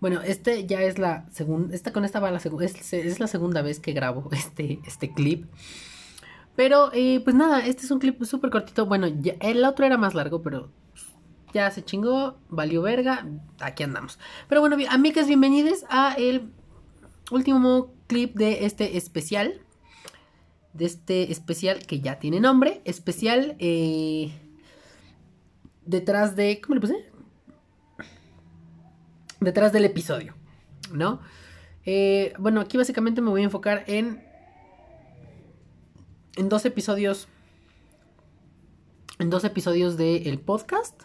Bueno, este ya es la segunda. Esta con esta va la segunda. Es, la segunda vez que grabo este, este clip. Pero, eh, pues nada, este es un clip súper cortito. Bueno, el otro era más largo, pero ya se chingó, valió verga. Aquí andamos. Pero bueno, amigas, bienvenidos a el último clip de este especial. De este especial que ya tiene nombre. Especial eh, detrás de... ¿Cómo le puse? Detrás del episodio. ¿No? Eh, bueno, aquí básicamente me voy a enfocar en... En dos episodios. En dos episodios del podcast.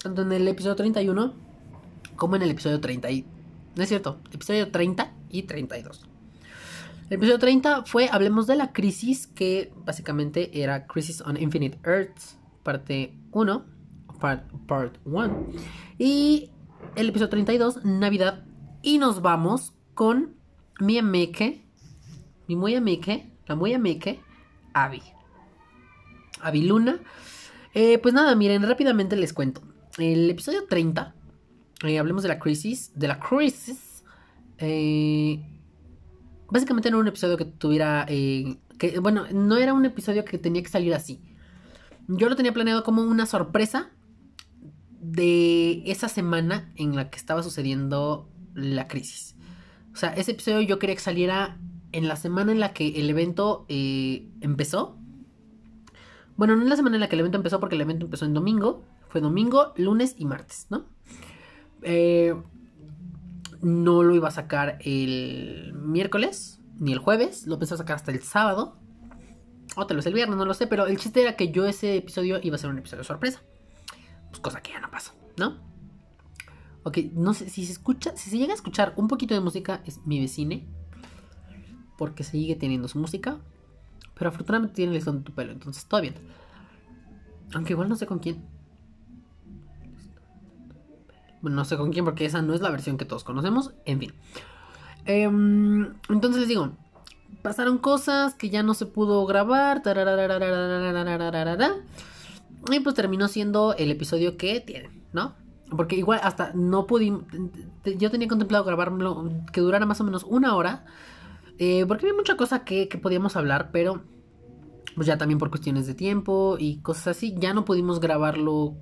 tanto en el episodio 31 como en el episodio 30. Y, no es cierto, episodio 30 y 32. El episodio 30 fue Hablemos de la crisis, que básicamente era Crisis on Infinite Earths, parte 1, part 1. y el episodio 32, Navidad. Y nos vamos con mi ameke, mi muy ameke, la muy ameke, Abby. Abby Luna. Eh, pues nada, miren, rápidamente les cuento el episodio 30, eh, hablemos de la crisis, de la crisis, eh, básicamente era un episodio que tuviera, eh, que, bueno, no era un episodio que tenía que salir así. Yo lo tenía planeado como una sorpresa de esa semana en la que estaba sucediendo la crisis. O sea, ese episodio yo quería que saliera en la semana en la que el evento empezó. Bueno, no en la semana en la que el evento empezó porque el evento empezó en domingo. Fue domingo, lunes y martes, ¿no? Eh, no lo iba a sacar el miércoles ni el jueves, lo pensé sacar hasta el sábado. O tal vez el viernes, no lo sé, pero el chiste era que yo ese episodio iba a ser un episodio sorpresa. Pues cosa que ya no pasó, ¿no? Ok, no sé si se escucha, si se llega a escuchar un poquito de música, es mi vecine. Porque sigue teniendo su música. Pero afortunadamente tiene el son de tu pelo, entonces todo bien. Aunque igual no sé con quién. Bueno, no sé con quién porque esa no es la versión que todos conocemos. En fin. Em, entonces les digo, pasaron cosas que ya no se pudo grabar. Y pues terminó siendo el episodio que tiene, ¿no? Porque igual hasta no pude... Yo tenía contemplado grabarlo que durara más o menos una hora. Porque había mucha cosa que, que podíamos hablar, pero pues ya también por cuestiones de tiempo y cosas así, ya no pudimos grabarlo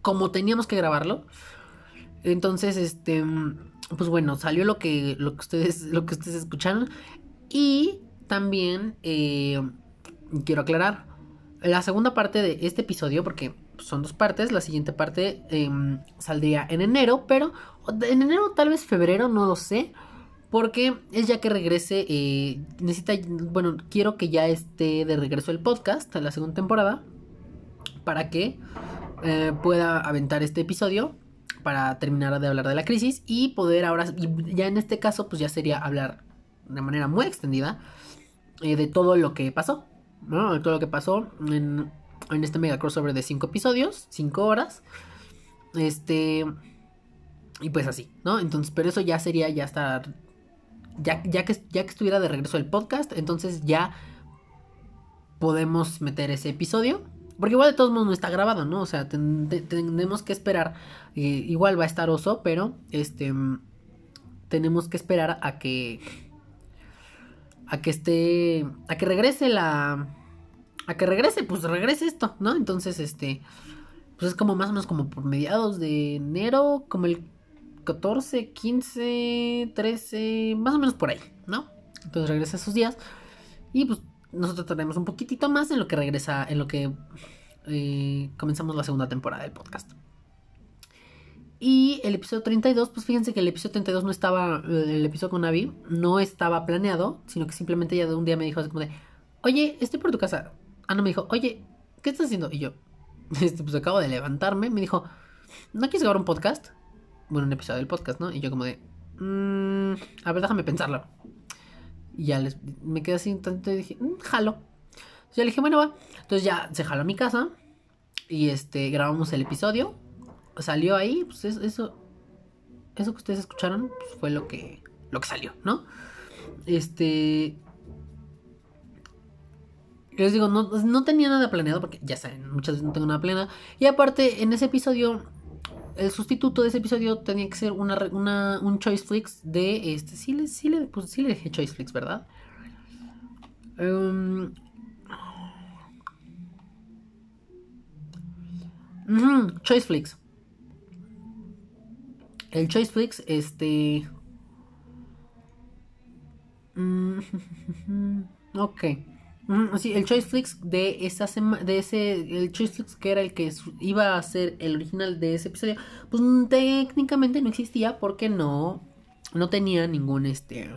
como teníamos que grabarlo. Entonces, este, pues bueno, salió lo que, lo que ustedes, lo que ustedes escucharon. Y también eh, quiero aclarar la segunda parte de este episodio, porque son dos partes. La siguiente parte em, saldría en enero, pero en enero, tal vez febrero, no lo sé. Porque es ya que regrese, eh, necesita, bueno, quiero que ya esté de regreso el podcast, la segunda temporada, para que eh, pueda aventar este episodio para terminar de hablar de la crisis y poder ahora, ya en este caso, pues ya sería hablar de manera muy extendida eh, de todo lo que pasó, ¿no? De todo lo que pasó en, en este mega crossover de 5 episodios, 5 horas. Este. Y pues así, ¿no? Entonces, pero eso ya sería ya estar. Ya, ya, que, ya que estuviera de regreso el podcast, entonces ya podemos meter ese episodio. Porque igual de todos modos no está grabado, ¿no? O sea, tenemos que esperar. Eh, igual va a estar oso, pero este. Tenemos que esperar a que. A que esté. A que regrese la. A que regrese, pues regrese esto, ¿no? Entonces, este. Pues es como más o menos como por mediados de enero, como el 14, 15, 13, más o menos por ahí, ¿no? Entonces regresa esos días. Y pues nosotros tenemos un poquitito más en lo que regresa, en lo que eh, comenzamos la segunda temporada del podcast. Y el episodio 32, pues fíjense que el episodio 32 no estaba, eh, el episodio con Navi no estaba planeado, sino que simplemente ella de un día me dijo así como de, oye, estoy por tu casa. Ana me dijo, oye, ¿qué estás haciendo? Y yo, este, pues acabo de levantarme, me dijo, ¿no quieres grabar un podcast? Bueno, un episodio del podcast, ¿no? Y yo como de, mmm, a ver, déjame pensarlo. Y ya me quedé así un tanto y dije, mm, jalo. Entonces ya le dije, bueno, va. Entonces ya se jaló a mi casa y este, grabamos el episodio. Salió ahí, pues eso, eso, que ustedes escucharon pues, fue lo que, lo que salió, ¿no? Este... Les digo, no, no tenía nada planeado, porque ya saben, muchas veces no tengo nada planeado. Y aparte, en ese episodio, el sustituto de ese episodio tenía que ser una, una un Choice Flix de este. Sí le, pues, sí le dejé Choice Flix, ¿verdad? Um, Choice Flix. El Choice Flix, este. Mm, ok. Sí, el Choice Flix de esa semana, de ese, el Choice Flix que era el que iba a ser el original de ese episodio, pues técnicamente no existía porque no, no tenía ningún, este,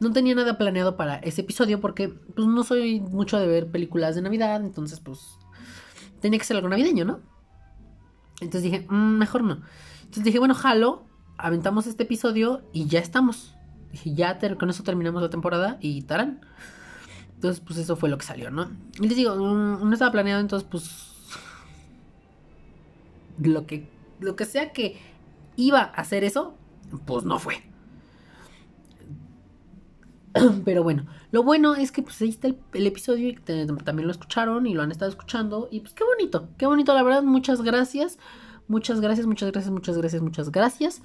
no tenía nada planeado para ese episodio porque, pues no soy mucho de ver películas de Navidad, entonces, pues, tenía que ser algo navideño, ¿no? Entonces dije, mm, mejor no. Entonces dije, bueno, jalo, aventamos este episodio y ya estamos. Dije, ya con eso terminamos la temporada y tarán. Entonces, pues eso fue lo que salió, ¿no? Y les digo, no estaba planeado, entonces, pues. Lo que, lo que sea que iba a hacer eso, pues no fue. Pero bueno, lo bueno es que pues ahí está el, episodio y también lo escucharon y lo han estado escuchando. Y pues qué bonito, qué bonito, la verdad, muchas gracias. Muchas gracias, muchas gracias, muchas gracias, muchas gracias.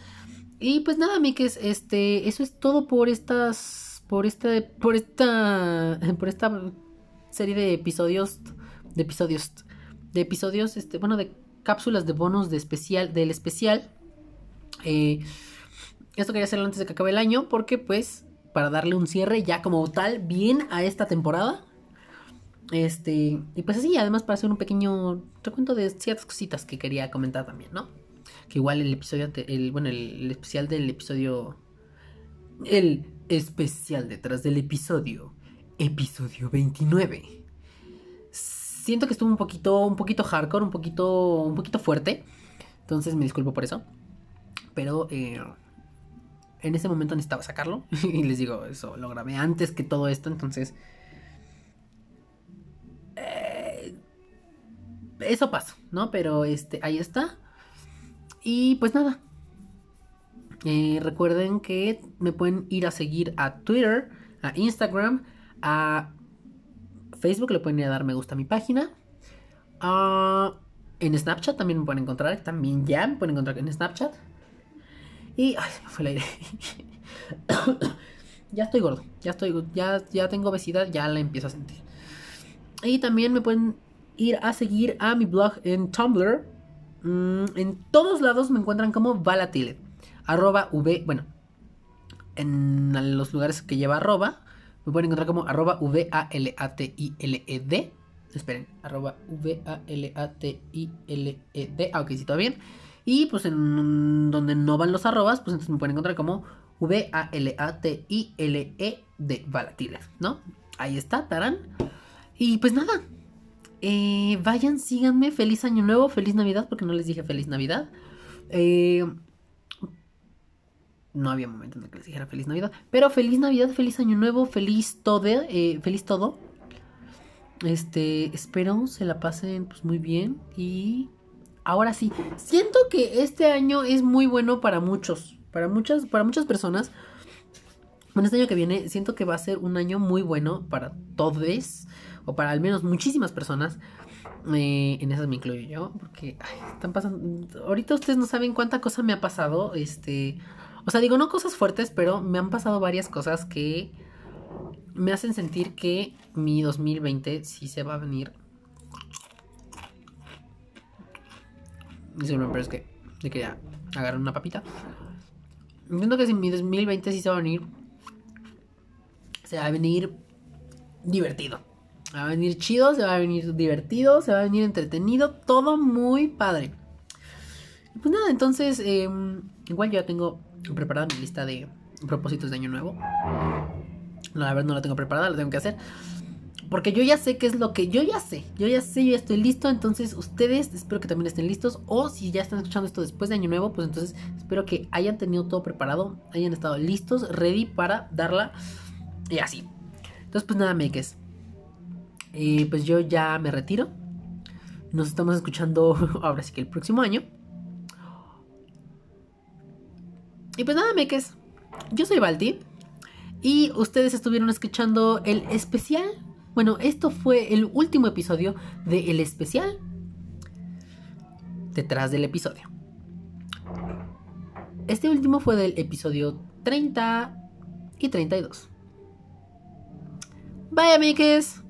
Y pues nada, Mikes, este, eso es todo por estas por esta, por esta, por esta serie de episodios, de episodios, de episodios, este, bueno, de cápsulas de bonos de especial, del especial. Eh, esto quería hacerlo antes de que acabe el año, porque pues, para darle un cierre ya como tal, bien a esta temporada. Este, y pues así, además para hacer un pequeño recuento de ciertas cositas que quería comentar también, ¿no? Que igual el episodio, el, bueno, el especial del episodio, el especial detrás del episodio, episodio 29. Siento que estuvo un poquito, un poquito hardcore, un poquito, un poquito fuerte. Entonces me disculpo por eso. Pero eh, en ese momento necesitaba sacarlo. y les digo, eso lo grabé antes que todo esto. Entonces... eso pasó, ¿no? Pero este, ahí está. Y pues nada, eh, recuerden que me pueden ir a seguir a Twitter, a Instagram, a Facebook, le pueden ir a dar me gusta a mi página. en Snapchat también me pueden encontrar, también ya me pueden encontrar en Snapchat. Y, ay, se me fue el aire. ya estoy gordo, ya estoy, ya, ya tengo obesidad, ya la empiezo a sentir. Y también me pueden ir a seguir a mi blog en Tumblr. Mm, en todos lados me encuentran como Valatile arroba V, bueno, en los lugares que lleva arroba, me pueden encontrar como arroba V-A-L-A-T-I-L-E-D. Esperen, arroba V-A-L-A-T-I-L-E-D. Ah, ok, sí, todo bien. Y pues en donde no van los arrobas, pues entonces me pueden encontrar como V-A-L-A-T-I-L-E-D. Valatiles, ¿no? Ahí está, Tarán. Y pues nada. Eh, vayan, síganme. Feliz año nuevo, feliz Navidad, porque no les dije feliz Navidad. Eh, no había momento en que les dijera feliz Navidad. Pero feliz Navidad, feliz Año Nuevo, feliz todo, eh, feliz todo. Este, espero se la pasen pues muy bien. Y ahora sí, siento que este año es muy bueno para muchos. Para muchas, para muchas personas. Bueno, este año que viene siento que va a ser un año muy bueno para todos. O para al menos muchísimas personas. Eh, en esas me incluyo yo. Porque están pasando. Ahorita ustedes no saben cuánta cosa me ha pasado. Este. O sea, digo, no cosas fuertes, pero me han pasado varias cosas que me hacen sentir que mi 2020 sí se va a venir. Disculpen, pero es que le quería agarrar una papita. Entiendo que si mi 2020 sí se va a venir, se va a venir divertido. Se va a venir chido, se va a venir divertido, se va a venir entretenido, todo muy padre. Pues nada, entonces, em, igual yo ya tengo preparada mi lista de propósitos de año nuevo. No, la verdad no la tengo preparada, la tengo que hacer. Porque yo ya sé qué es lo que yo ya sé. Yo ya sé, yo ya estoy listo. Entonces, ustedes espero que también estén listos. O si ya están escuchando esto después de Año Nuevo, pues entonces espero que hayan tenido todo preparado. Hayan estado listos, ready para darla. Y así. Entonces, pues nada. Eh, pues yo ya me retiro. Nos estamos escuchando ahora sí que el próximo año. Y pues nada, meques. Yo soy Balti. Y ustedes estuvieron escuchando el especial Bueno, esto fue el último episodio del el especial detrás del episodio. Este último fue del episodio 30 y 32. Bye, amigues.